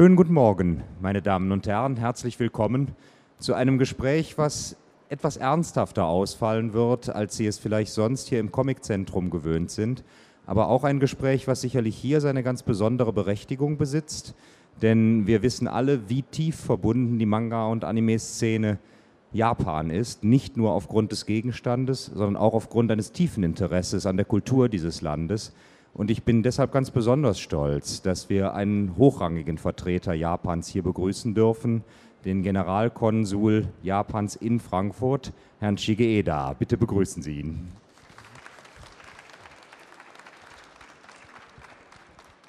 Schönen guten Morgen, meine Damen und Herren. Herzlich willkommen zu einem Gespräch, was etwas ernsthafter ausfallen wird, als Sie es vielleicht sonst hier im Comiczentrum gewöhnt sind. Aber auch ein Gespräch, was sicherlich hier seine ganz besondere Berechtigung besitzt. Denn wir wissen alle, wie tief verbunden die Manga- und Anime-Szene Japan ist. Nicht nur aufgrund des Gegenstandes, sondern auch aufgrund eines tiefen Interesses an der Kultur dieses Landes. Und ich bin deshalb ganz besonders stolz, dass wir einen hochrangigen Vertreter Japans hier begrüßen dürfen, den Generalkonsul Japans in Frankfurt, Herrn Shigeeda. Bitte begrüßen Sie ihn.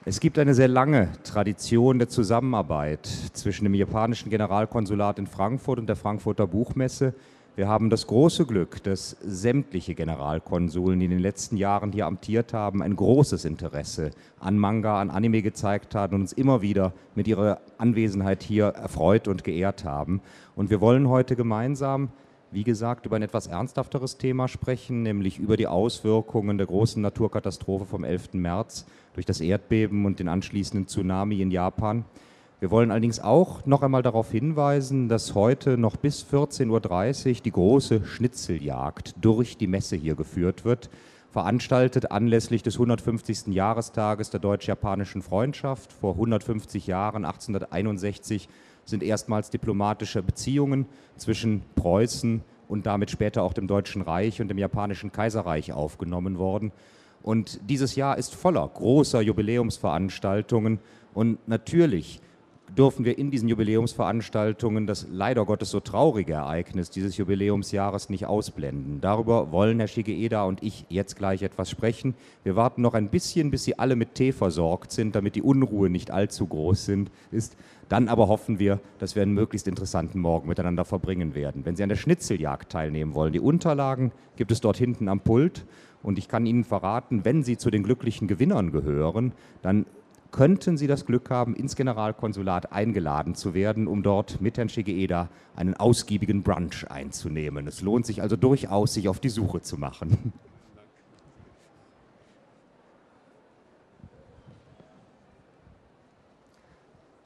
Es gibt eine sehr lange Tradition der Zusammenarbeit zwischen dem japanischen Generalkonsulat in Frankfurt und der Frankfurter Buchmesse. Wir haben das große Glück, dass sämtliche Generalkonsuln, die in den letzten Jahren hier amtiert haben, ein großes Interesse an Manga, an Anime gezeigt haben und uns immer wieder mit ihrer Anwesenheit hier erfreut und geehrt haben. Und wir wollen heute gemeinsam, wie gesagt, über ein etwas ernsthafteres Thema sprechen, nämlich über die Auswirkungen der großen Naturkatastrophe vom 11. März durch das Erdbeben und den anschließenden Tsunami in Japan. Wir wollen allerdings auch noch einmal darauf hinweisen, dass heute noch bis 14.30 Uhr die große Schnitzeljagd durch die Messe hier geführt wird, veranstaltet anlässlich des 150. Jahrestages der deutsch-japanischen Freundschaft. Vor 150 Jahren, 1861, sind erstmals diplomatische Beziehungen zwischen Preußen und damit später auch dem Deutschen Reich und dem Japanischen Kaiserreich aufgenommen worden. Und dieses Jahr ist voller großer Jubiläumsveranstaltungen und natürlich dürfen wir in diesen Jubiläumsveranstaltungen das leider Gottes so traurige Ereignis dieses Jubiläumsjahres nicht ausblenden. Darüber wollen Herr Shigeeda und ich jetzt gleich etwas sprechen. Wir warten noch ein bisschen, bis Sie alle mit Tee versorgt sind, damit die Unruhe nicht allzu groß sind, ist. Dann aber hoffen wir, dass wir einen möglichst interessanten Morgen miteinander verbringen werden. Wenn Sie an der Schnitzeljagd teilnehmen wollen, die Unterlagen gibt es dort hinten am Pult. Und ich kann Ihnen verraten, wenn Sie zu den glücklichen Gewinnern gehören, dann könnten Sie das Glück haben, ins Generalkonsulat eingeladen zu werden, um dort mit Herrn Shigeeda einen ausgiebigen Brunch einzunehmen. Es lohnt sich also durchaus, sich auf die Suche zu machen.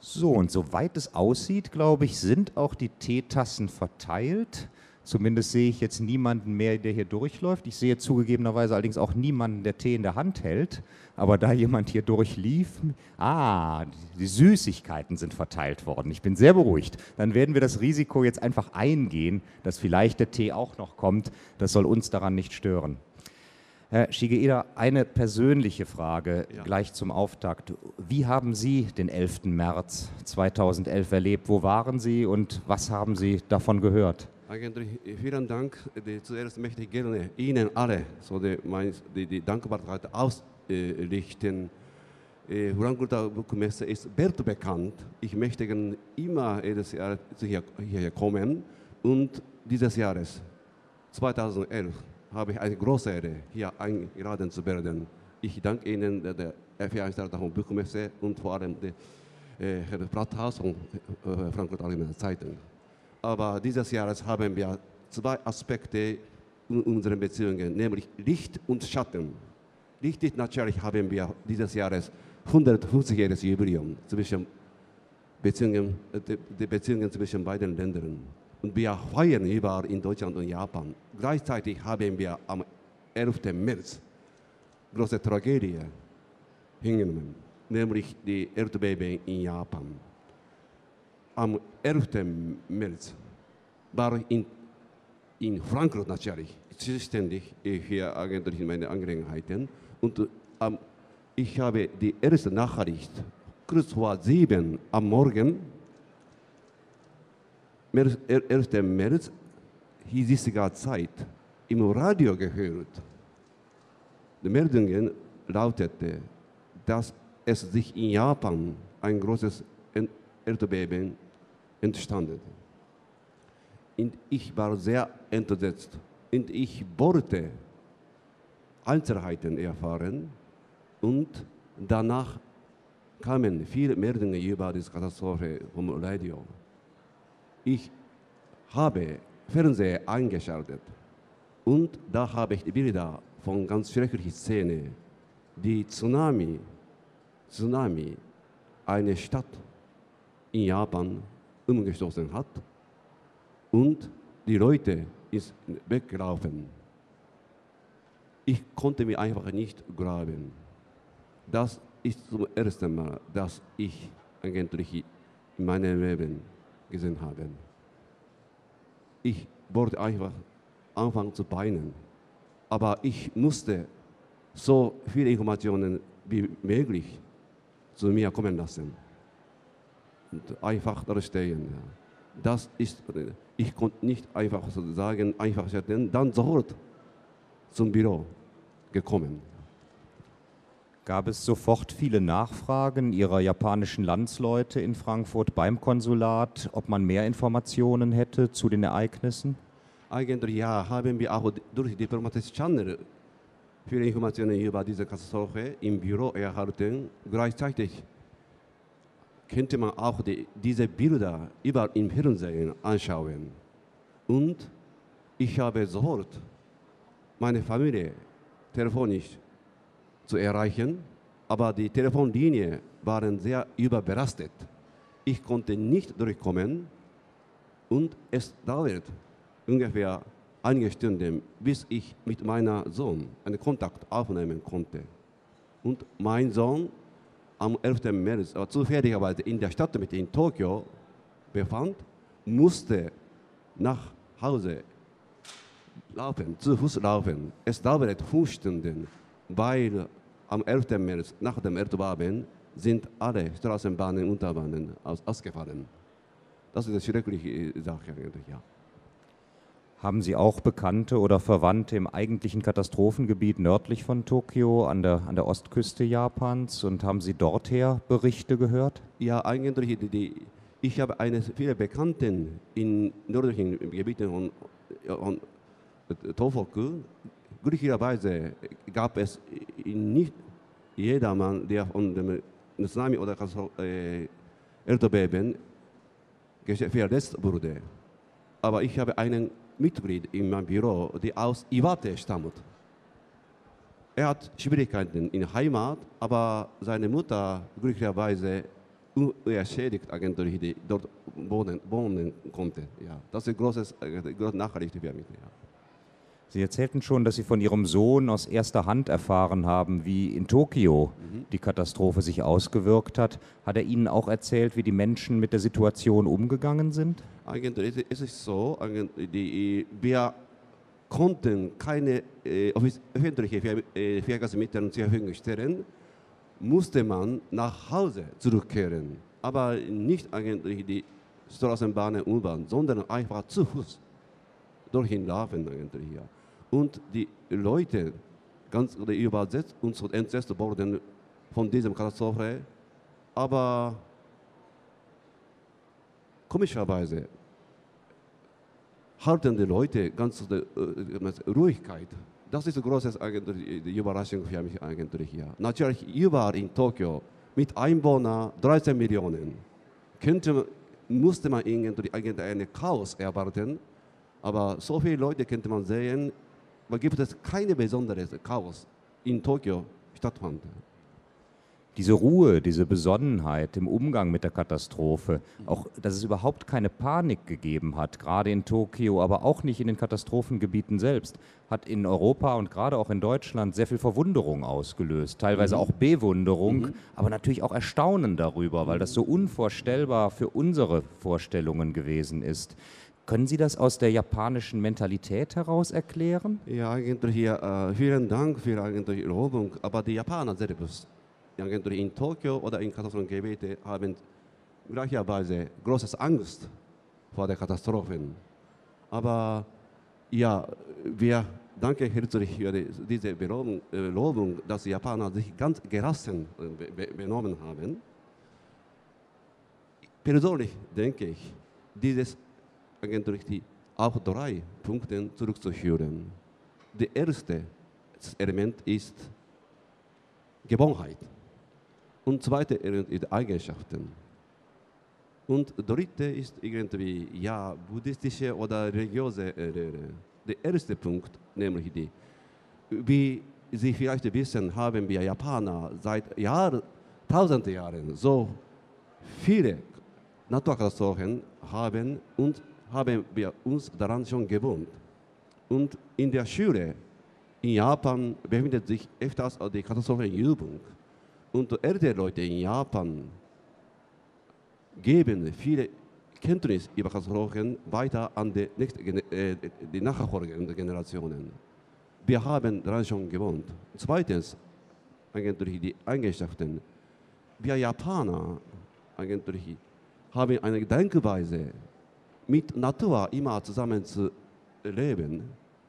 So, und soweit es aussieht, glaube ich, sind auch die Teetassen verteilt. Zumindest sehe ich jetzt niemanden mehr, der hier durchläuft. Ich sehe zugegebenerweise allerdings auch niemanden, der Tee in der Hand hält. Aber da jemand hier durchlief, ah, die Süßigkeiten sind verteilt worden. Ich bin sehr beruhigt. Dann werden wir das Risiko jetzt einfach eingehen, dass vielleicht der Tee auch noch kommt. Das soll uns daran nicht stören. Herr Shigeeda, eine persönliche Frage ja. gleich zum Auftakt. Wie haben Sie den 11. März 2011 erlebt? Wo waren Sie und was haben Sie davon gehört? Eigentlich vielen Dank. Zuerst möchte ich gerne Ihnen alle so die, die, die Dankbarkeit ausrichten. Äh, Frankfurter Buchmesse ist weltbekannt. Ich möchte immer jedes Jahr hierher kommen und dieses Jahres 2011 habe ich eine große Ehre, hier eingeladen zu werden. Ich danke Ihnen, der, der Veranstalter von Buchmesse und vor allem der äh, Herr Blatthaus von äh, Frankfurt Allgemeine Zeitung. Aber dieses Jahr haben wir zwei Aspekte in unseren Beziehungen, nämlich Licht und Schatten. Licht ist natürlich haben wir dieses Jahres 150-jähriges Jubiläum zwischen Beziehungen, die Beziehungen zwischen beiden Ländern. Und wir feiern überall in Deutschland und Japan. Gleichzeitig haben wir am 11. März große Tragödie hingenommen, nämlich die Erdbeben in Japan am 11. März war in, in Frankfurt natürlich zuständig für eigentlich meine Angelegenheiten. Und ähm, ich habe die erste Nachricht kurz vor sieben am Morgen, 1. März, hiesiger Zeit, im Radio gehört. Die Meldungen lautete, dass es sich in Japan ein großes Erdbeben entstanden. Und ich war sehr entsetzt. Und ich wollte Einzelheiten erfahren. Und danach kamen viele Meldungen über diese Katastrophe vom Radio. Ich habe Fernseher eingeschaltet. Und da habe ich die Bilder von ganz schrecklichen Szenen. Die Tsunami, Tsunami, eine Stadt in Japan umgestoßen hat und die Leute ist weggelaufen. Ich konnte mir einfach nicht glauben. Das ist zum ersten Mal, dass ich eigentlich in meinem Leben gesehen habe. Ich wollte einfach anfangen zu weinen, aber ich musste so viele Informationen wie möglich zu mir kommen lassen einfach da stehen. Das ist, ich konnte nicht einfach sozusagen einfach dann sofort zum Büro gekommen. Gab es sofort viele Nachfragen Ihrer japanischen Landsleute in Frankfurt beim Konsulat, ob man mehr Informationen hätte zu den Ereignissen? Eigentlich ja, haben wir auch durch diplomatische Channel viele Informationen über diese Katastrophe im Büro erhalten. Gleichzeitig könnte man auch die, diese Bilder überall im Fernsehen anschauen. Und ich habe sofort meine Familie telefonisch zu erreichen, aber die Telefonlinien waren sehr überbelastet. Ich konnte nicht durchkommen und es dauert ungefähr einige Stunden, bis ich mit meinem Sohn einen Kontakt aufnehmen konnte. Und mein Sohn am 11. März äh, zufälligerweise in der Stadt mit in Tokio befand, musste nach Hause laufen, zu Fuß laufen. Es dauerte fünf Stunden, weil am 11. März nach dem Erdbeben sind alle Straßenbahnen und Unterbahnen aus, ausgefallen. Das ist eine schreckliche Sache ja. Haben Sie auch Bekannte oder Verwandte im eigentlichen Katastrophengebiet nördlich von Tokio an der, an der Ostküste Japans und haben Sie dorther Berichte gehört? Ja, eigentlich, die, ich habe eine, viele Bekannten in nördlichen Gebieten von, von Tohoku. Glücklicherweise gab es nicht jedermann, der von dem Tsunami oder äh, Erdbeben verletzt wurde. Aber ich habe einen Mitglied in meinem Büro, der aus Iwate stammt. Er hat Schwierigkeiten in der Heimat, aber seine Mutter glücklicherweise unschädigt eigentlich dort wohnen, wohnen konnte. Ja, das ist eine große, äh, große Nachricht für mich. Ja. Sie erzählten schon, dass Sie von Ihrem Sohn aus erster Hand erfahren haben, wie in Tokio mhm. die Katastrophe sich ausgewirkt hat. Hat er Ihnen auch erzählt, wie die Menschen mit der Situation umgegangen sind? Eigentlich ist es so, die, wir konnten keine äh, öffentliche äh, Verkehrsmittel zur Verfügung stellen, musste man nach Hause zurückkehren. Aber nicht eigentlich die Straßenbahn und U-Bahn, sondern einfach zu Fuß dorthin laufen eigentlich. Ja und die Leute ganz übersetzt und entsetzt wurden von diesem Katastrophe. Aber komischerweise halten die Leute ganz äh, Ruhigkeit. Das ist eine große Überraschung für mich eigentlich. Ja. Natürlich überall in Tokio mit Einwohnern 13 Millionen könnte, musste man irgendwie ein Chaos erwarten. Aber so viele Leute könnte man sehen, aber gibt es keine besonderes Chaos in Tokio stattfand. Diese Ruhe, diese Besonnenheit im Umgang mit der Katastrophe, auch dass es überhaupt keine Panik gegeben hat, gerade in Tokio, aber auch nicht in den Katastrophengebieten selbst, hat in Europa und gerade auch in Deutschland sehr viel Verwunderung ausgelöst, teilweise mhm. auch Bewunderung, mhm. aber natürlich auch Erstaunen darüber, weil das so unvorstellbar für unsere Vorstellungen gewesen ist. Können Sie das aus der japanischen Mentalität heraus erklären? Ja, eigentlich hier, äh, vielen Dank für eigentlich Lobung. Aber die Japaner selbst, eigentlich in Tokio oder in Katastrophengebieten, haben gleicherweise große Angst vor der Katastrophen. Aber ja, wir danken herzlich für diese äh, Lobung, dass die Japaner sich ganz gelassen äh, benommen haben. Persönlich denke ich, dieses eigentlich auf drei Punkte zurückzuführen. Das erste Element ist Gewohnheit. Und zweite Element ist Eigenschaften. Und dritte ist irgendwie, ja, buddhistische oder religiöse Lehre. Der erste Punkt, nämlich die, wie Sie vielleicht wissen, haben wir Japaner seit Jahr, tausend Jahren so viele Naturkatastrophen haben und haben wir uns daran schon gewohnt. Und in der Schule in Japan befindet sich öfters die Katastrophenübung. Und ältere Leute in Japan geben viele Kenntnis über Katastrophen weiter an die, nächste, äh, die nachfolgenden Generationen. Wir haben daran schon gewohnt. Zweitens, eigentlich die Eigenschaften. Wir Japaner eigentlich haben eine Denkweise, mit Natur immer zusammen zu leben.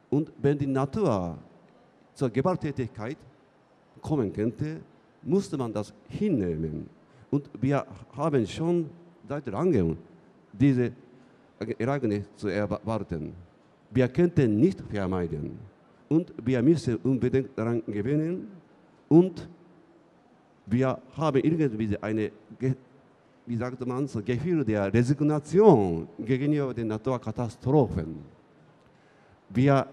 Und wenn die Natur zur Gewalttätigkeit kommen könnte, musste man das hinnehmen. Und wir haben schon seit langem diese Ereignisse zu erwarten. Wir könnten nicht vermeiden. Und wir müssen unbedingt daran gewöhnen. Und wir haben irgendwie eine, wie sagt man, so Gefühl der Resignation gegenüber den Naturkatastrophen. Wir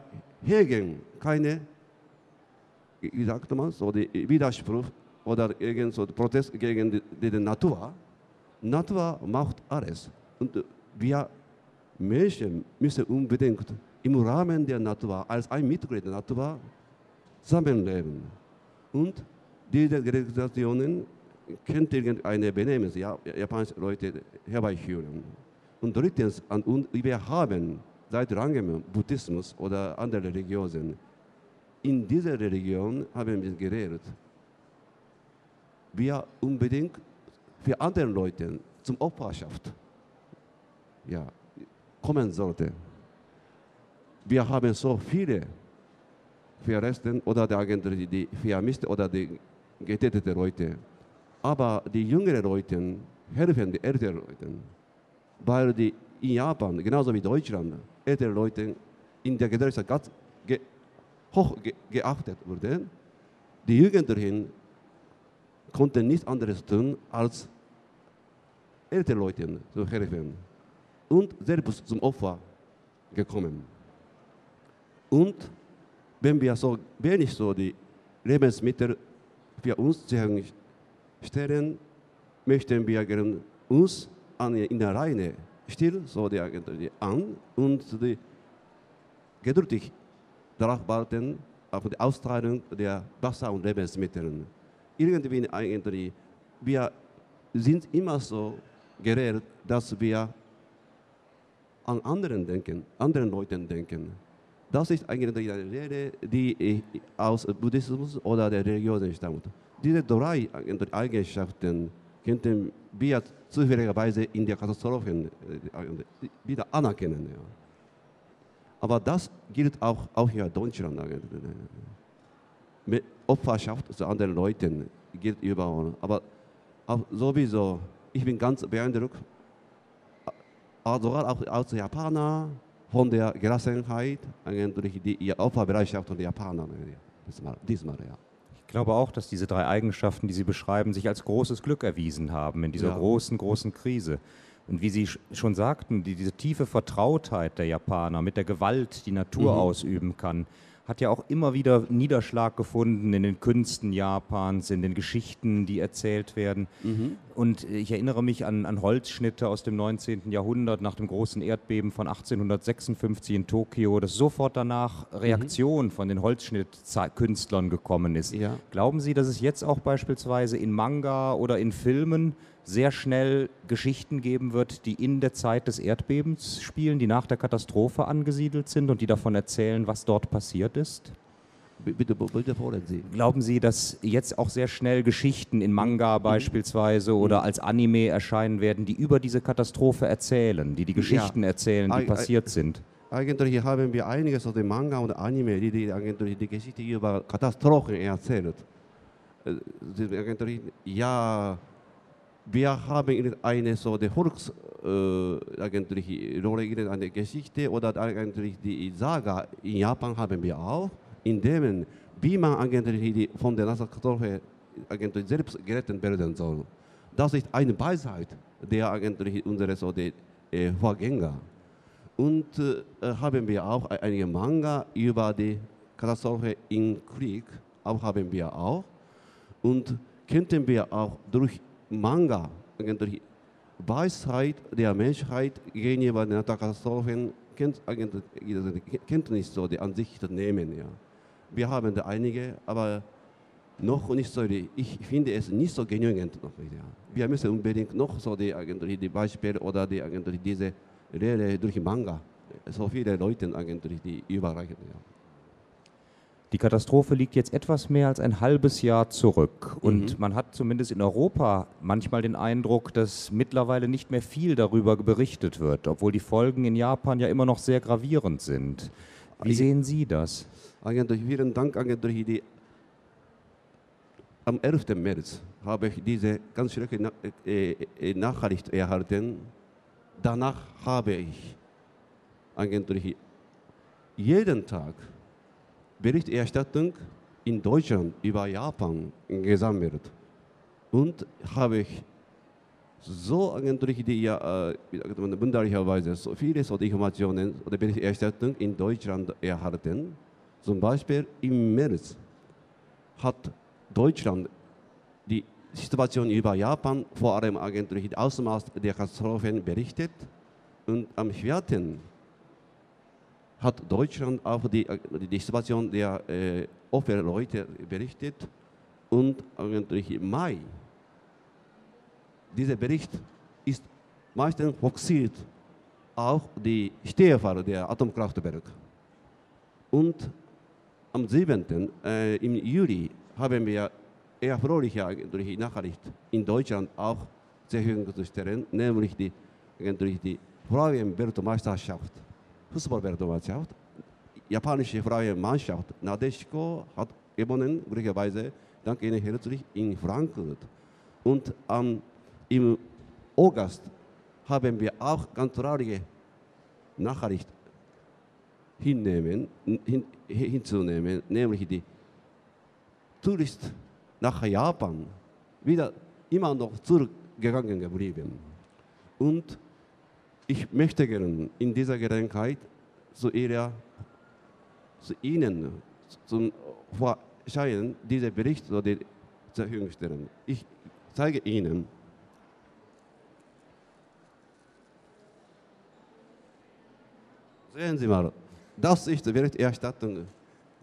hegen keine, wie sagt man, so die Widerspruch oder so Protest gegen die, die Natur. Natur macht alles. Und wir Menschen müssen unbedingt im Rahmen der Natur, als ein Mitglied der Natur, zusammenleben. Und diese Organisationen könnte irgendeine Benehmen, ja, japanische Leute herbeiführen. Und drittens, und wir haben seit langem Buddhismus oder andere Religionen. In dieser Religion haben wir geredet, wir unbedingt für andere Leute zum Opferschaft ja, kommen sollte. Wir haben so viele Verresten oder die, die Vermisste oder die getötete Leute. Aber die jüngeren Leute helfen die älteren Leute, weil die in Japan, genauso wie Deutschland, ältere Leute in der Gesellschaft ganz ge hoch ge geachtet wurden. Die Jugendlichen konnten nichts anderes tun, als ältere Leuten zu helfen und selbst zum Opfer gekommen. Und wenn wir so wenig so die Lebensmittel für uns stellen, möchten wir uns an, in der Reihe still so die, an und die geduldig darauf warten auf die Austragung der Wasser- und Lebensmittel. Irgendwie eigentlich, wir sind immer so gerät, dass wir an anderen denken, anderen Leuten denken. Das ist eigentlich eine Lehre, die aus Buddhismus oder der Religion stammt. Diese drei Eigenschaften könnten wir zufälligerweise in der Katastrophe äh, wieder anerkennen. Ja. Aber das gilt auch, auch hier in Deutschland. Mit Opferschaft zu anderen Leuten gilt überall. Aber sowieso ich bin ganz beeindruckt, sogar auch als Japaner, von der Gelassenheit, durch die Opferbereitschaft der Japaner diesmal, diesmal ja. Ich glaube auch, dass diese drei Eigenschaften, die Sie beschreiben, sich als großes Glück erwiesen haben in dieser ja. großen, großen Krise. Und wie Sie schon sagten, die, diese tiefe Vertrautheit der Japaner mit der Gewalt, die Natur mhm. ausüben kann, hat ja auch immer wieder Niederschlag gefunden in den Künsten Japans, in den Geschichten, die erzählt werden. Mhm. Und ich erinnere mich an, an, Holzschnitte aus dem 19. Jahrhundert nach dem großen Erdbeben von 1856 in Tokio, dass sofort danach Reaktion mhm. von den Holzschnittkünstlern gekommen ist. Ja. Glauben Sie, dass es jetzt auch beispielsweise in Manga oder in Filmen sehr schnell Geschichten geben wird, die in der Zeit des Erdbebens spielen, die nach der Katastrophe angesiedelt sind und die davon erzählen, was dort passiert ist? Bitte, bitte fordern Sie. Glauben Sie, dass jetzt auch sehr schnell Geschichten in Manga mhm. beispielsweise mhm. oder als Anime erscheinen werden, die über diese Katastrophe erzählen, die die Geschichten ja. erzählen, die passiert sind? Eigentlich haben wir einige so die Manga und Anime, die die, eigentlich die Geschichte über Katastrophen erzählen. Äh, ja, wir haben eine so die Volks äh, eigentlich Rolle eine Geschichte oder eigentlich die Saga in Japan haben wir auch, in dem wie man eigentlich von der Katastrophe eigentlich selbst gerettet werden soll. Das ist eine Weisheit der eigentlich unsere so die, äh, Vorgänger. Und äh, haben wir auch einige Manga über die Katastrophe im Krieg, auch haben wir auch. Und könnten wir auch durch Manga Weisheit der Menschheit gegenüber den eigentlich Kenntnis die Ansicht nehmen. Ja. Wir haben da einige, aber noch nicht so, die, ich finde es nicht so genügend. Noch, ja. Wir müssen unbedingt noch so die, eigentlich die Beispiele oder die, eigentlich diese Lehre durch Manga, so viele Leute eigentlich die überreichen. Ja. Die Katastrophe liegt jetzt etwas mehr als ein halbes Jahr zurück. Und mhm. man hat zumindest in Europa manchmal den Eindruck, dass mittlerweile nicht mehr viel darüber berichtet wird, obwohl die Folgen in Japan ja immer noch sehr gravierend sind. Wie sehen Sie das? Eigentlich vielen Dank eigentlich die am 11. März habe ich diese ganz schreckliche äh, Nachricht erhalten. Danach habe ich eigentlich jeden Tag Berichterstattung in Deutschland über Japan gesammelt. Und habe ich so eigentlich die, ja, äh, wunderlicherweise so viele so Informationen oder Berichterstattung in Deutschland erhalten. Zum Beispiel im März hat Deutschland die Situation über Japan, vor allem eigentlich das Ausmaß der Katastrophen berichtet. Und am 4 hat Deutschland auch die, die Situation der äh, Opferleute berichtet und eigentlich im Mai. Dieser Bericht ist meistens fokussiert auf die Stehfall der Atomkraftwerke. Und am 7. Äh, im Juli haben wir eher fröhliche Nachricht in Deutschland auch zur Verfügung zu stellen, nämlich die, die Frauenweltmeisterschaft. Fußballweltmeisterschaft. Japanische freie Mannschaft Nadeshiko hat gewonnen, glücklicherweise, dank Ihnen herzlich, in Frankfurt. Und ähm, im August haben wir auch ganz traurige Nachricht hinnehmen, hin, hinzunehmen, nämlich die Tourist nach Japan wieder immer noch zurückgegangen geblieben. Und ich möchte gerne in dieser Gelegenheit zu, ihrer, zu Ihnen zum Vorschein diesen Bericht zur Verfügung stellen. Ich zeige Ihnen, Sehen Sie mal, das ist die Berichterstattung,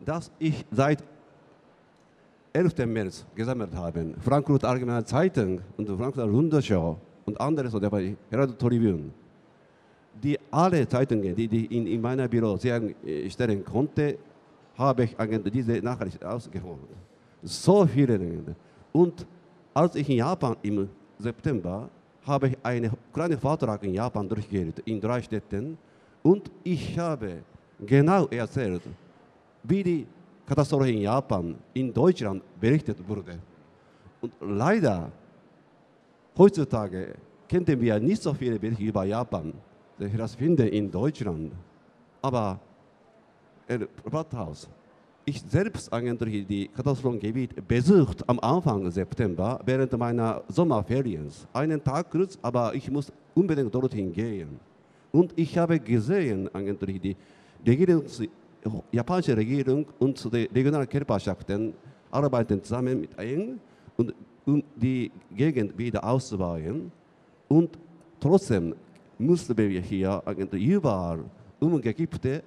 dass ich seit 11. März gesammelt habe. Frankfurt Allgemeine Zeitung und Frankfurt Rundschau und andere, so der Herald Tribune die alle Zeitungen, die ich in, in meiner Büro äh, stellen konnte, habe ich diese Nachricht ausgeholt. So viele. Und als ich in Japan im September habe ich einen kleinen Vortrag in Japan durchgeführt, in drei Städten. Und ich habe genau erzählt, wie die Katastrophe in Japan, in Deutschland berichtet wurde. Und leider, heutzutage kennen wir nicht so viele Berichte über Japan das finde in Deutschland. Aber Herr Rathaus, ich selbst eigentlich die Katastrophengebiet besucht am Anfang September während meiner Sommerferien. Einen Tag kurz, aber ich muss unbedingt dorthin gehen. Und ich habe gesehen eigentlich die Regierungs japanische Regierung und die regionalen Körperschaften arbeiten zusammen mit ein und die Gegend wieder auszubauen. Und trotzdem mussten wir hier überall umgekippte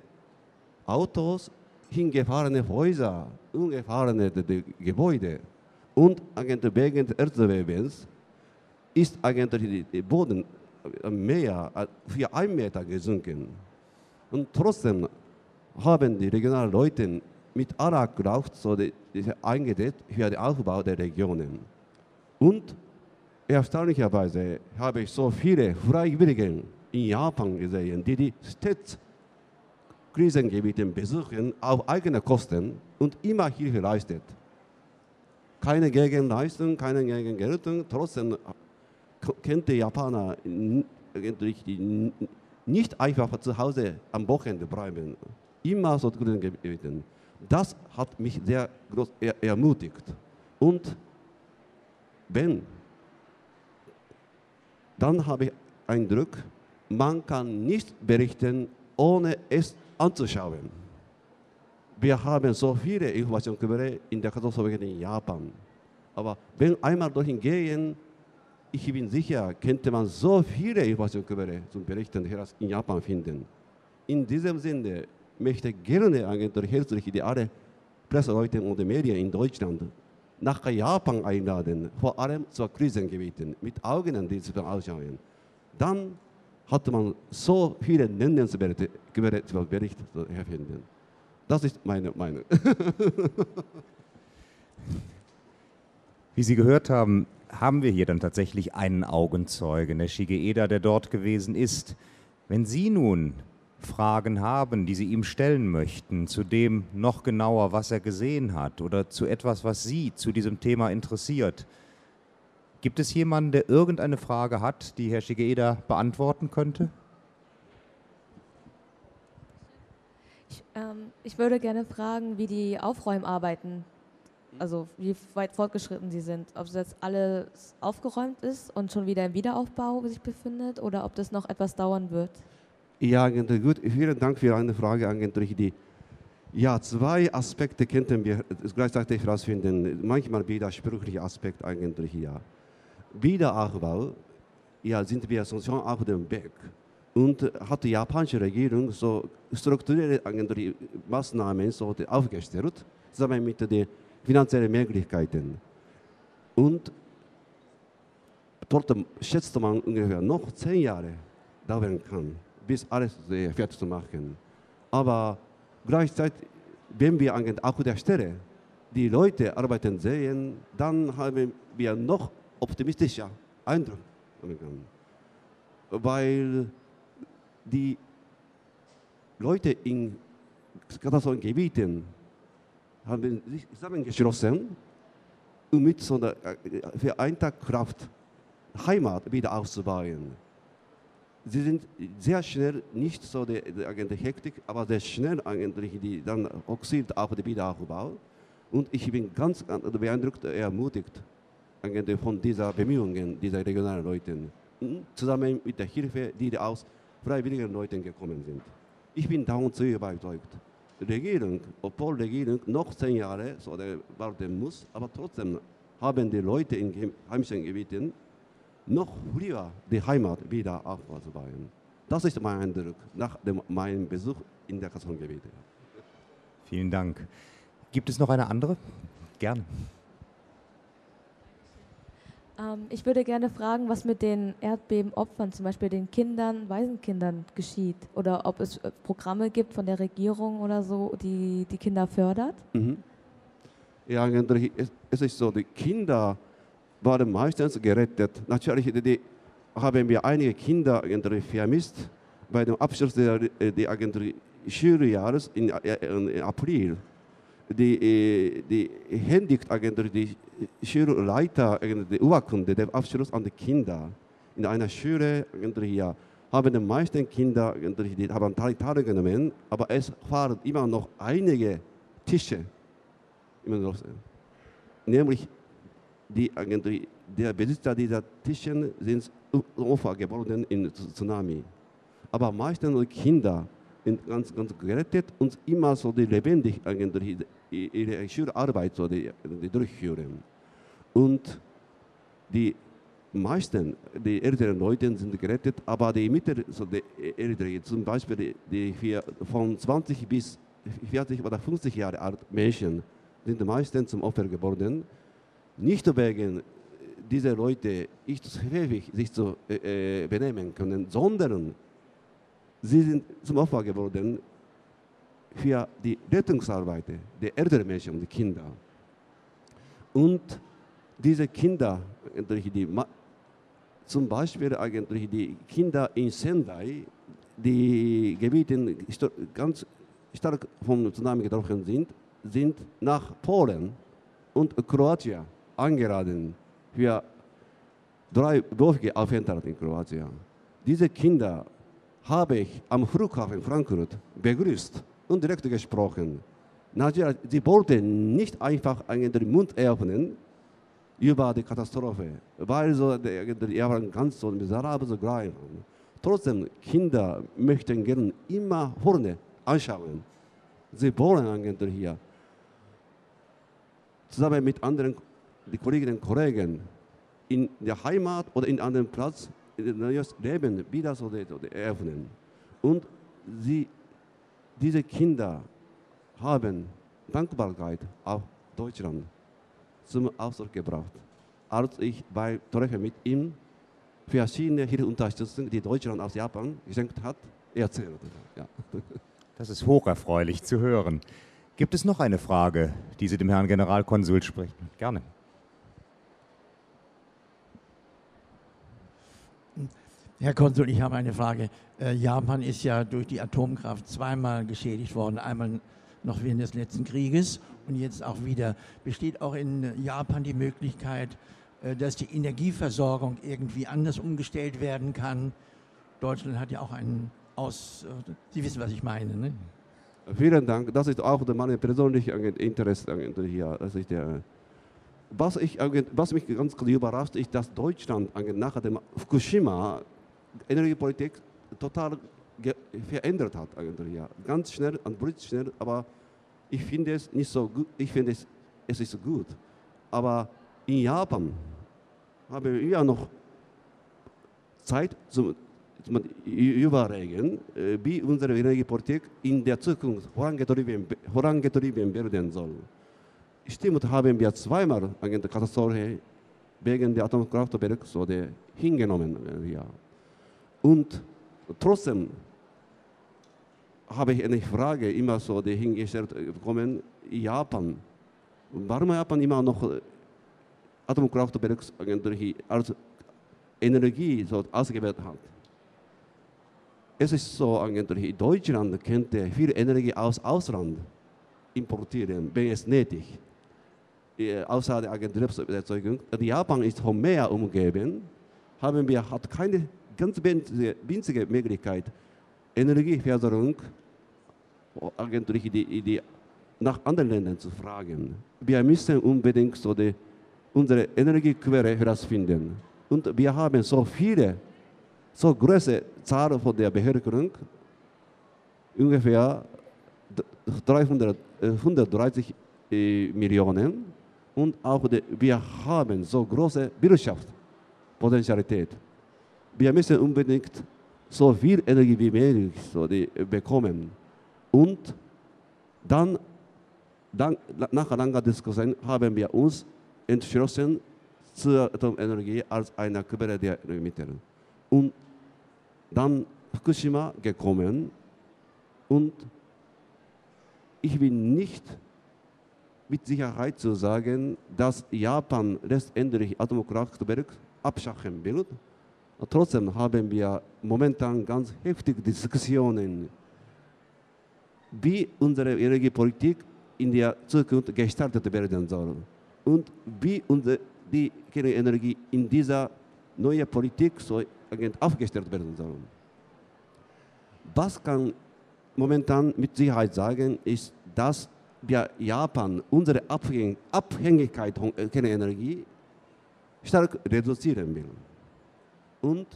Autos, hingefahrene Häuser, umgefahrene Gebäude und wegen des Erdbebens ist eigentlich der Boden mehr für einen Meter gesunken. Und trotzdem haben die regionalen Leute mit aller Kraft so eingesetzt für den Aufbau der Regionen. Und Erstaunlicherweise habe ich so viele Freiwillige in Japan gesehen, die die Städte-Krisengebiete besuchen auf eigene Kosten und immer Hilfe leistet. Keine Gegenleistung, keine Gegengeltung, trotzdem kennt die Japaner nicht einfach zu Hause am Wochenende bleiben. Immer so Krisengebieten. Das hat mich sehr groß ermutigt. Und wenn dann habe ich einen Druck, man kann nicht berichten, ohne es anzuschauen. Wir haben so viele Informationen in der Katastrophe in Japan. Aber wenn einmal dorthin gehen, ich bin sicher, könnte man so viele Informationen zum Berichten in Japan finden. In diesem Sinne möchte gerne eigentlich herzlich die alle Presseleute und Medien in Deutschland nach Japan einladen, vor allem zu Krisengebieten, mit Augen die zu ausschauen. Dann hat man so viele nennenswerte Berichte finden. Das ist meine Meinung. Wie Sie gehört haben, haben wir hier dann tatsächlich einen Augenzeugen, der Shigeeda, der dort gewesen ist. Wenn Sie nun Fragen haben, die Sie ihm stellen möchten, zu dem noch genauer, was er gesehen hat oder zu etwas, was Sie zu diesem Thema interessiert, gibt es jemanden, der irgendeine Frage hat, die Herr Shigeeda beantworten könnte? Ich, ähm, ich würde gerne fragen, wie die Aufräumarbeiten also wie weit fortgeschritten sie sind. Ob jetzt alles aufgeräumt ist und schon wieder im Wiederaufbau sich befindet oder ob das noch etwas dauern wird. Ja, gut. Vielen Dank für eine Frage, eigentlich. Die, ja, zwei Aspekte könnten wir gleichzeitig herausfinden. Manchmal widersprüchliche Aspekte eigentlich, ja. Wiederaufbau, ja, sind wir schon auf dem Weg. Und hat die japanische Regierung so strukturelle Maßnahmen so aufgestellt, zusammen mit den finanzielle Möglichkeiten. Und dort schätzt man ungefähr noch zehn Jahre dauern kann, bis alles fertig zu machen. Aber gleichzeitig, wenn wir auf der Stelle die Leute arbeiten sehen, dann haben wir noch optimistischer Eindruck. Weil die Leute in Katastrophengebieten haben sich zusammengeschlossen, um mit so einer vereinter Kraft Heimat wieder aufzubauen. Sie sind sehr schnell, nicht so die, die Hektik, aber sehr schnell eigentlich, die dann fokussiert auf den Wiederaufbau. Und ich bin ganz beeindruckt, ermutigt von dieser Bemühungen dieser regionalen Leute, zusammen mit der Hilfe, die aus freiwilligen Leuten gekommen sind. Ich bin davon zu überzeugt. Regierung, obwohl Regierung noch zehn Jahre so warten muss, aber trotzdem haben die Leute in heimischen Gebieten noch früher die Heimat wieder aufzubauen. Das ist mein Eindruck nach dem, meinem Besuch in der Kassengebiete. Vielen Dank. Gibt es noch eine andere? Gerne. Ähm, ich würde gerne fragen, was mit den Erdbebenopfern, zum Beispiel den Kindern, Waisenkindern geschieht. Oder ob es äh, Programme gibt von der Regierung oder so, die die Kinder fördert. Mhm. Ja, es ist so, die Kinder waren meistens gerettet. Natürlich die, haben wir einige Kinder vermisst bei dem Abschluss des äh, Schuljahres in, äh, April die, die händigt eigentlich die Schulleiter die Urkunde, der Abschluss an die Kinder. In einer Schule ja, haben die meisten Kinder die haben teilgenommen, aber es fahren immer noch einige Tische. Immer noch, nämlich die, der Besitzer dieser Tische sind Opfer geworden im Tsunami. Aber meistens Kinder sind ganz, ganz gerettet und immer so lebendig eigentlich ihre Schularbeit durchführen. Und die meisten, die älteren Leute sind gerettet, aber die mittleren, so die älteren, zum Beispiel die, die von 20 bis 40 oder 50 Jahre alt Menschen, sind meistens zum Opfer geworden. Nicht wegen dieser Leute nicht häufig sich zu äh, benehmen können, sondern sie sind zum Opfer geworden für die Rettungsarbeit der älteren Menschen und Kinder. Und diese Kinder, die, zum Beispiel eigentlich die Kinder in Sendai, die Gebiete ganz stark vom Tsunami getroffen sind, sind nach Polen und Kroatien eingeladen für drei dreiwöchige Aufenthalt in Kroatien. Diese Kinder habe ich am Flughafen Frankfurt begrüßt und direkt gesprochen. Natürlich, sie wollten nicht einfach den Mund öffnen über die Katastrophe, weil so die waren ganz so miserabel so klein. Trotzdem, Kinder möchten gerne immer vorne anschauen. Sie wollen eigentlich hier zusammen mit anderen Kolleginnen und Kollegen in der Heimat oder in einem Platz neues Leben wieder so eröffnen. Und sie, diese Kinder haben Dankbarkeit auf Deutschland zum Ausdruck gebracht. Als ich bei Treffen mit ihm verschiedene Hilfeunterstützung, die Deutschland aus Japan geschenkt hat, erzählt. Ja. Das ist hocherfreulich zu hören. Gibt es noch eine Frage, die Sie dem Herrn Generalkonsul sprechen? Gerne. Herr Konsul, ich habe eine Frage. Äh, Japan ist ja durch die Atomkraft zweimal geschädigt worden. Einmal noch während des letzten Krieges und jetzt auch wieder. Besteht auch in Japan die Möglichkeit, äh, dass die Energieversorgung irgendwie anders umgestellt werden kann? Deutschland hat ja auch einen Aus. Sie wissen, was ich meine. Ne? Vielen Dank. Das ist auch mein persönliches Interesse hier. Das ist der, was, ich, was mich ganz überrascht, ist, dass Deutschland nach dem Fukushima Energiepolitik total verändert hat. Ja. Ganz schnell und blitzschnell, aber ich finde es nicht so gut. Ich finde es, es ist gut. Aber in Japan haben wir ja noch Zeit zum, zum Überlegen, äh, wie unsere Energiepolitik in der Zukunft vorangetrieben, vorangetrieben werden soll. Stimmt, haben wir zweimal eine Katastrophe wegen der Atomkraftwerke so hingenommen. Ja. Und trotzdem habe ich eine Frage immer so hingestellt bekommen, Japan. Warum Japan immer noch Atomkraftwerke als Energie so ausgewählt hat? Es ist so, eigentlich, Deutschland könnte viel Energie aus Ausland importieren, wenn es nötig Außer der Agenturerzeugung. Japan ist vom Meer umgeben, haben wir hat keine ganz winzige, winzige Möglichkeit, Energieförderung eigentlich die, die nach anderen Ländern zu fragen. Wir müssen unbedingt so die, unsere Energiequelle herausfinden. Und wir haben so viele, so große Zahl von der Bevölkerung, ungefähr 300, 130 äh, Millionen. Und auch die, wir haben so große Wirtschaftspotentialität wir müssen unbedingt so viel Energie wie möglich so die, bekommen. Und dann, dann, nach langer Diskussion haben wir uns entschlossen, zur Atomenergie als eine Quelle der Energiemittel. Und dann Fukushima gekommen und ich bin nicht mit Sicherheit zu sagen, dass Japan letztendlich Atomkraftwerk abschaffen will. Trotzdem haben wir momentan ganz heftige Diskussionen, wie unsere Energiepolitik in der Zukunft gestaltet werden soll und wie unsere, die Kernenergie in dieser neuen Politik so aufgestellt werden soll. Was kann momentan mit Sicherheit sagen, ist, dass wir Japan unsere Abhängigkeit von Kernenergie stark reduzieren will. Und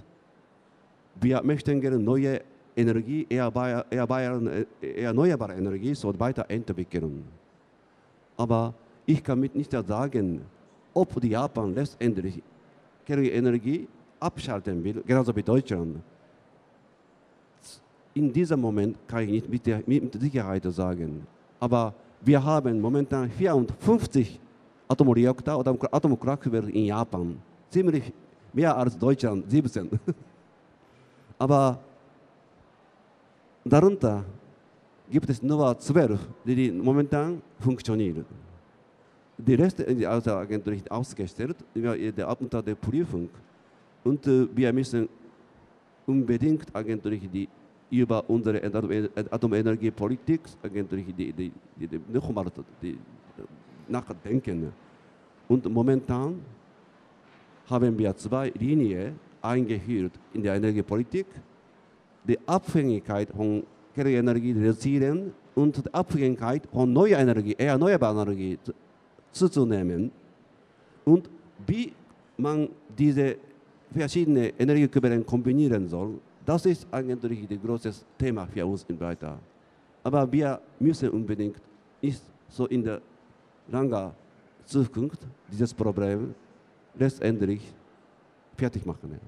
wir möchten gerne neue Energie, erneuerbare, Energie so weiterentwickeln. Aber ich kann mit nicht sagen, ob Japan letztendlich Energie abschalten will, genauso wie Deutschland. In diesem Moment kann ich nicht mit, der, mit Sicherheit sagen. Aber wir haben momentan 54 Atomreaktor oder Atomkraftwerke in Japan. Ziemlich mehr als Deutschland, 17. Aber darunter gibt es nur zwölf, die momentan funktionieren. Die Rest ist also eigentlich ausgestellt unter der Prüfung. Und äh, wir müssen unbedingt eigentlich die über unsere Atomenergiepolitik eigentlich die, die, die, die, die, nachdenken. Und momentan haben wir zwei Linien eingeführt in der Energiepolitik. Die Abhängigkeit von Kernenergie reduzieren und die Abhängigkeit von neuer Energie, erneuerbarer Energie zuzunehmen. Und wie man diese verschiedenen Energiequellen kombinieren soll, das ist eigentlich das große Thema für uns in Breita. Aber wir müssen unbedingt nicht so in der langen Zukunft dieses Problem letztendlich fertig machen. Ja.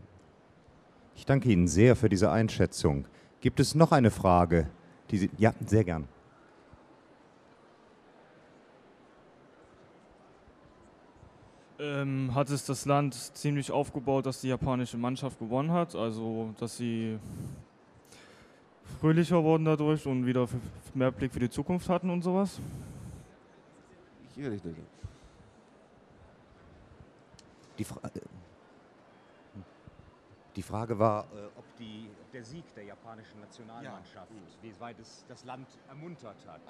Ich danke Ihnen sehr für diese Einschätzung. Gibt es noch eine Frage? Die Sie, ja, sehr gern. ähm, hat es das Land ziemlich aufgebaut, dass die japanische Mannschaft gewonnen hat. Also, dass sie fröhlicher wurden dadurch und wieder mehr Blick für die Zukunft hatten und sowas. Ich höre nicht. Die, Fra äh, die Frage war, äh, ob, die, ob, der Sieg der japanischen Nationalmannschaft, ja. wie weit es das Land ermuntert hat.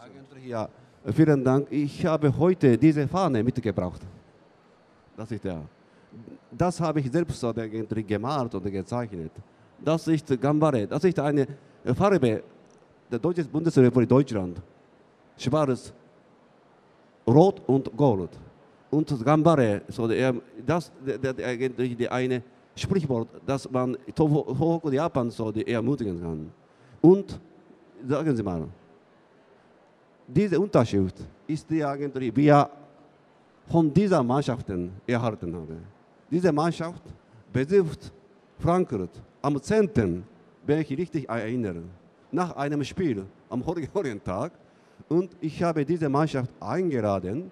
Ja, vielen Dank. Ich habe heute diese Fahne mitgebracht. Das ist der. Das habe ich selbst gemalt und gezeichnet. Das ist Gambare. Das ist eine Farbe der Deutschen Bundesrepublik Deutschland. Schwarz, Rot und Gold. Und Gambare, so der, das ist eigentlich eine Sprichwort, das man Tohoku Japan so ermutigen kann. Und sagen Sie mal, diese Unterschrift ist die eigentlich, wir von dieser Mannschaften erhalten habe. Diese Mannschaft besucht Frankfurt am 10., wenn ich richtig erinnere, nach einem Spiel am heutigen Tag. Und ich habe diese Mannschaft eingeladen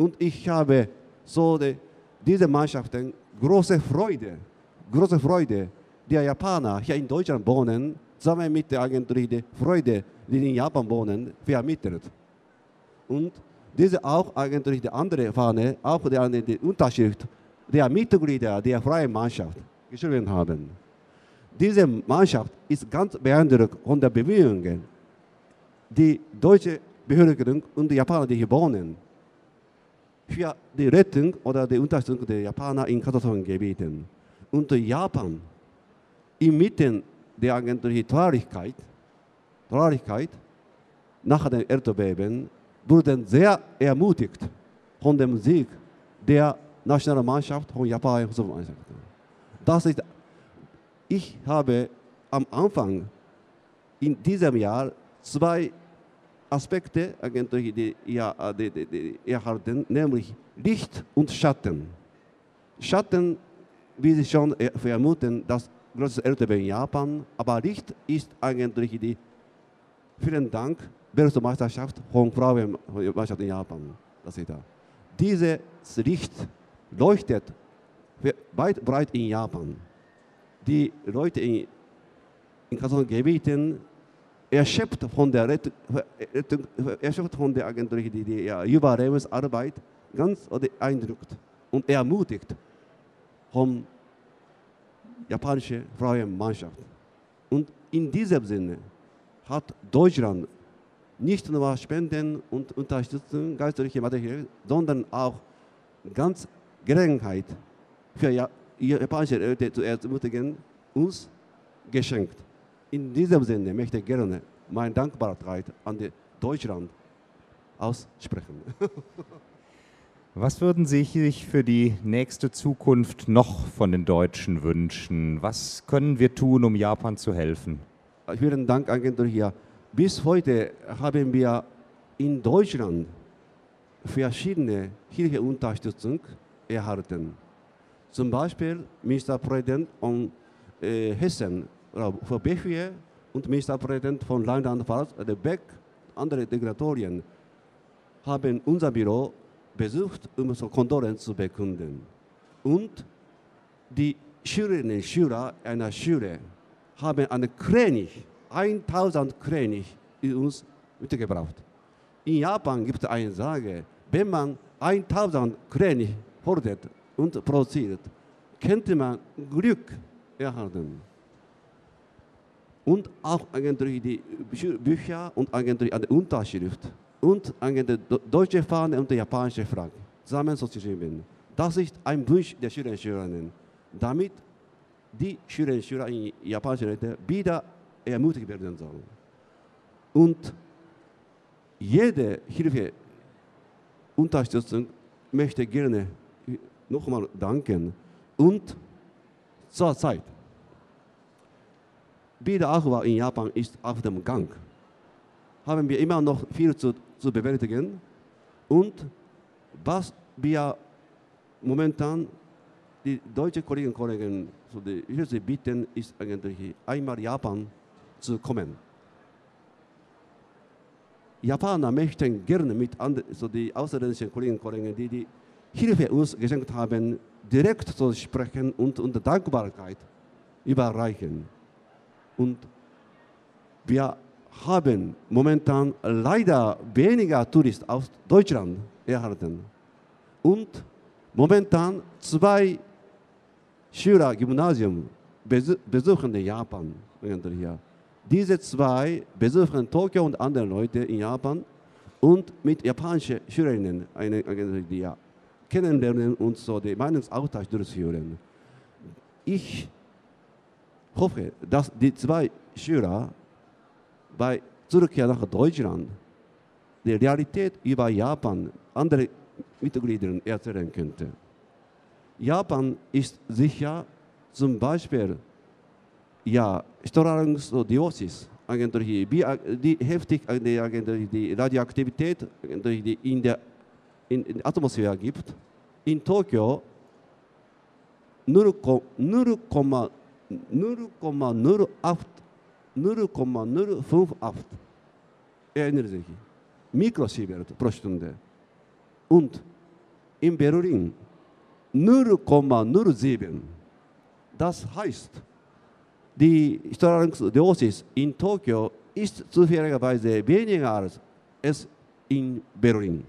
und ich habe so die, diese Mannschaften große Freude, große Freude der Japaner hier in Deutschland wohnen, zusammen mit der Agentur die Freude, die in Japan wohnen, vermittelt. Und diese auch eigentlich die andere Fahne, auch die, die Unterschrift der Mitglieder der freien Mannschaft geschrieben haben. Diese Mannschaft ist ganz beeindruckt von der Bemühungen, die deutsche Bevölkerung und die Japaner, die hier wohnen, für die Rettung oder die Unterstützung der Japaner in Katastrophengebieten. Und Japan inmitten der Agentur Traurigkeit, Traurigkeit nach dem Erdbeben wurden sehr ermutigt von dem Sieg der Nationalmannschaft von Japan. Das ist, ich habe am Anfang in diesem Jahr zwei Aspekte die, die, die, die erhalten, nämlich Licht und Schatten. Schatten, wie Sie schon vermuten, das größte Erdbeben in Japan, aber Licht ist eigentlich die, vielen Dank, Weltmeisterschaft von Frauenmannschaft in Japan. Das ist da. Dieses Licht leuchtet weit breit in Japan. Die Leute in, in Kasson-Gebieten erschöpft von der, erschöpft von der Agentur, die, die Überlebensarbeit ganz beeindruckt und ermutigt von japanischen Frauenmannschaft. Und in diesem Sinne hat Deutschland nicht nur Spenden und Unterstützung geistliche Material, sondern auch ganz Gelegenheit für japanische Leute zu ermutigen, uns geschenkt. In diesem Sinne möchte ich gerne meine Dankbarkeit an Deutschland aussprechen. Was würden Sie sich für die nächste Zukunft noch von den Deutschen wünschen? Was können wir tun, um Japan zu helfen? Vielen Dank, Agentur hier. Bis heute haben wir in Deutschland verschiedene Hilfeunterstützung erhalten. Zum Beispiel Ministerpräsident von äh, Hessen, für BFW und Ministerpräsident von Rheinland-Pfalz, der Beck, andere Diktatorien, haben unser Büro besucht, um so Kondolenz zu bekunden. Und die Schülerinnen und Schüler einer Schule haben eine König 1000 König uns mitgebracht. In Japan gibt es eine Sage, wenn man 1000 König fordert und produziert, könnte man Glück erhalten. Und auch eigentlich die Bücher und eigentlich eine Unterschrift und eine deutsche Fahne und die japanische Flagge zusammen zu schreiben. Das ist ein Wunsch der Schüler und Schülerinnen, damit die Schüler und Schüler in japanischen Leute wieder ermutigt werden sollen. Und jede Hilfe, Unterstützung möchte gerne nochmal danken. Und zur Zeit, Wiederaufbau in Japan ist auf dem Gang. Haben wir immer noch viel zu, zu bewältigen. Und was wir momentan die deutsche Kolleginnen und Kollegen, so die, Sie bitten, ist eigentlich einmal Japan zu kommen. Japaner möchten gerne mit anderen, so die ausländischen Kolleginnen und Kollegen, die die Hilfe uns geschenkt haben, direkt zu sprechen und unter Dankbarkeit überreichen. Und wir haben momentan leider weniger Touristen aus Deutschland erhalten. Und momentan zwei Schüler Gymnasium besuchen Japan. Hier. Diese zwei besuchen Tokio und andere Leute in Japan und mit japanischen Schülerinnen kennenlernen und so den Meinungsaustausch durchführen. Ich hoffe, dass die zwei Schüler bei Zurückkehr nach Deutschland die Realität über Japan andere Mitgliedern erzählen könnte. Japan ist sicher zum Beispiel ja, Strahlungsdiosis, die, heftig die, die Radioaktivität die in der, in, in Atmosphäre gibt. In Tokio 0,08 0,058 erinnern sich, Mikrosievert pro Stunde. Und in Berlin 0,07. Das heißt, die Strahlungsdosis in Tokio ist zufälligerweise weniger als es in Berlin.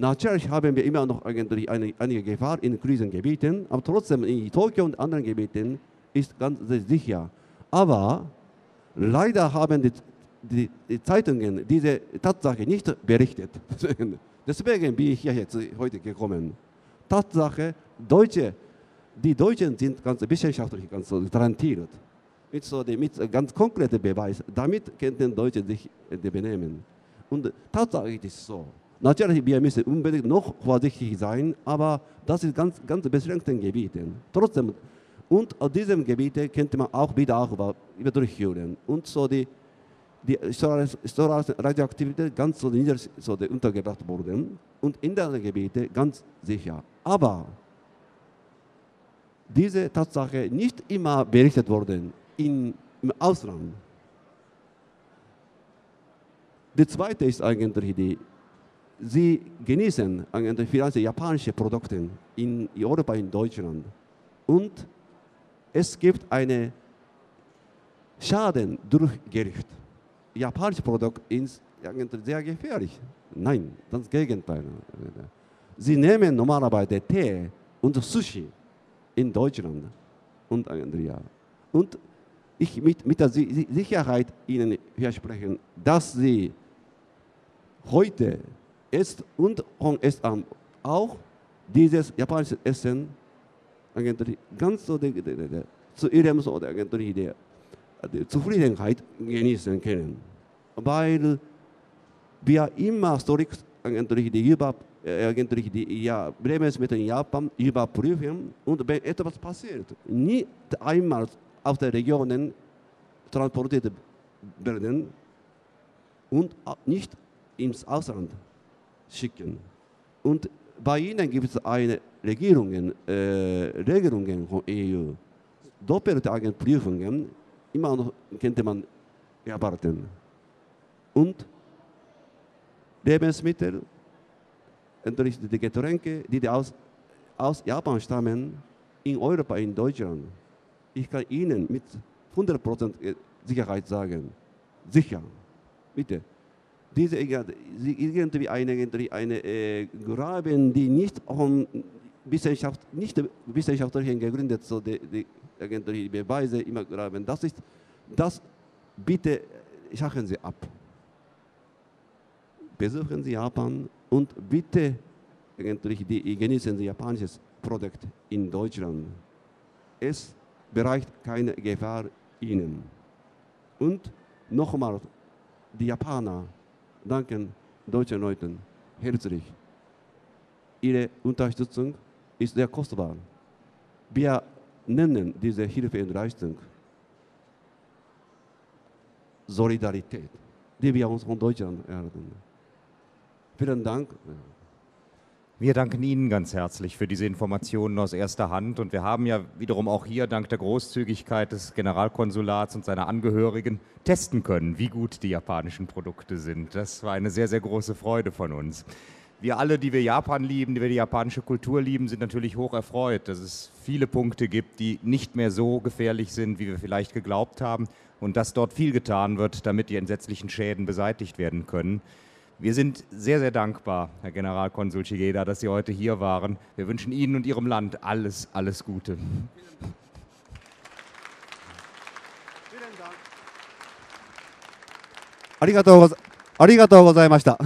Natürlich haben wir immer noch eigentlich eine, einige Gefahr in Krisengebieten, aber trotzdem in Tokio und anderen Gebieten ist ganz sicher. Aber leider haben die, die, die Zeitungen diese Tatsache nicht berichtet. Deswegen bin ich hier jetzt heute gekommen. Tatsache, Deutsche, die Deutschen sind ganz wissenschaftlich ganz garantiert. Mit, so mit ganz konkreten Beweis. Damit könnten Deutsche sich benehmen. Und Tatsache ist so. Natürlich, wir müssen unbedingt noch vorsichtig sein, aber das ist ganz, ganz beschränkten Gebieten. Trotzdem, und auf diesem Gebiet könnte man auch wieder über, über durchführen. Und so die, die Radioaktivität ganz so, nieder, so untergebracht wurden und in den Gebieten ganz sicher. Aber diese Tatsache nicht immer berichtet worden in, im Ausland. Die zweite ist eigentlich die sie genießen vielleicht japanische Produkte in Europa, in Deutschland. Und es gibt eine Schaden durch Gericht. Japanische Produkt ist sehr gefährlich. Nein, das Gegenteil. Sie nehmen normalerweise Tee und Sushi in Deutschland und ja. Und ich mit, mit der Sicherheit Ihnen versprechen, dass Sie heute ist und ist auch dieses japanische Essen ganz so zu ihrem so die, die, die Zufriedenheit genießen können. Weil wir immer strikt die über eigentlich die ja, Lebensmittel in Japan überprüfen und wenn etwas passiert, nicht einmal aus den Regionen transportiert werden und nicht ins Ausland schicken. Und bei ihnen gibt es eine Regierungen, äh, Regelungen von EU. Doppelte Prüfungen, immer noch könnte man erwarten. Und Lebensmittel, die Getränke, die aus, aus Japan stammen, in Europa, in Deutschland. Ich kann Ihnen mit 100% Sicherheit sagen, sicher, bitte, diese irgendwie eine, eine äh, Graben, die nicht von Wissenschaft, nicht wissenschaftlich gegründet, so die, die, die Beweise immer graben. Das ist, das bitte schaffen Sie ab. Besuchen Sie Japan und bitte die, genießen Sie japanisches Produkt in Deutschland. Es bereicht keine Gefahr Ihnen. Und nochmal, die Japaner danken deutschen Leuten herzlich. Ihre Unterstützung ist sehr kostbar. Wir nennen diese Hilfe und Leistung Solidarität, die wir uns von Deutschland erhalten. Vielen Dank. Wir danken Ihnen ganz herzlich für diese Informationen aus erster Hand und wir haben ja wiederum auch hier dank der Großzügigkeit des Generalkonsulats und seiner Angehörigen testen können, wie gut die japanischen Produkte sind. Das war eine sehr, sehr große Freude von uns. Wir alle, die wir Japan lieben, die wir die japanische Kultur lieben, sind natürlich hoch erfreut, dass es viele Punkte gibt, die nicht mehr so gefährlich sind, wie wir vielleicht geglaubt haben und dass dort viel getan wird, damit die entsetzlichen Schäden beseitigt werden können. Wir sind sehr, sehr dankbar, Herr Generalkonsul Shigeda, dass Sie heute hier waren. Wir wünschen Ihnen und Ihrem Land alles, alles Gute. Vielen Dank. ありがとうございました。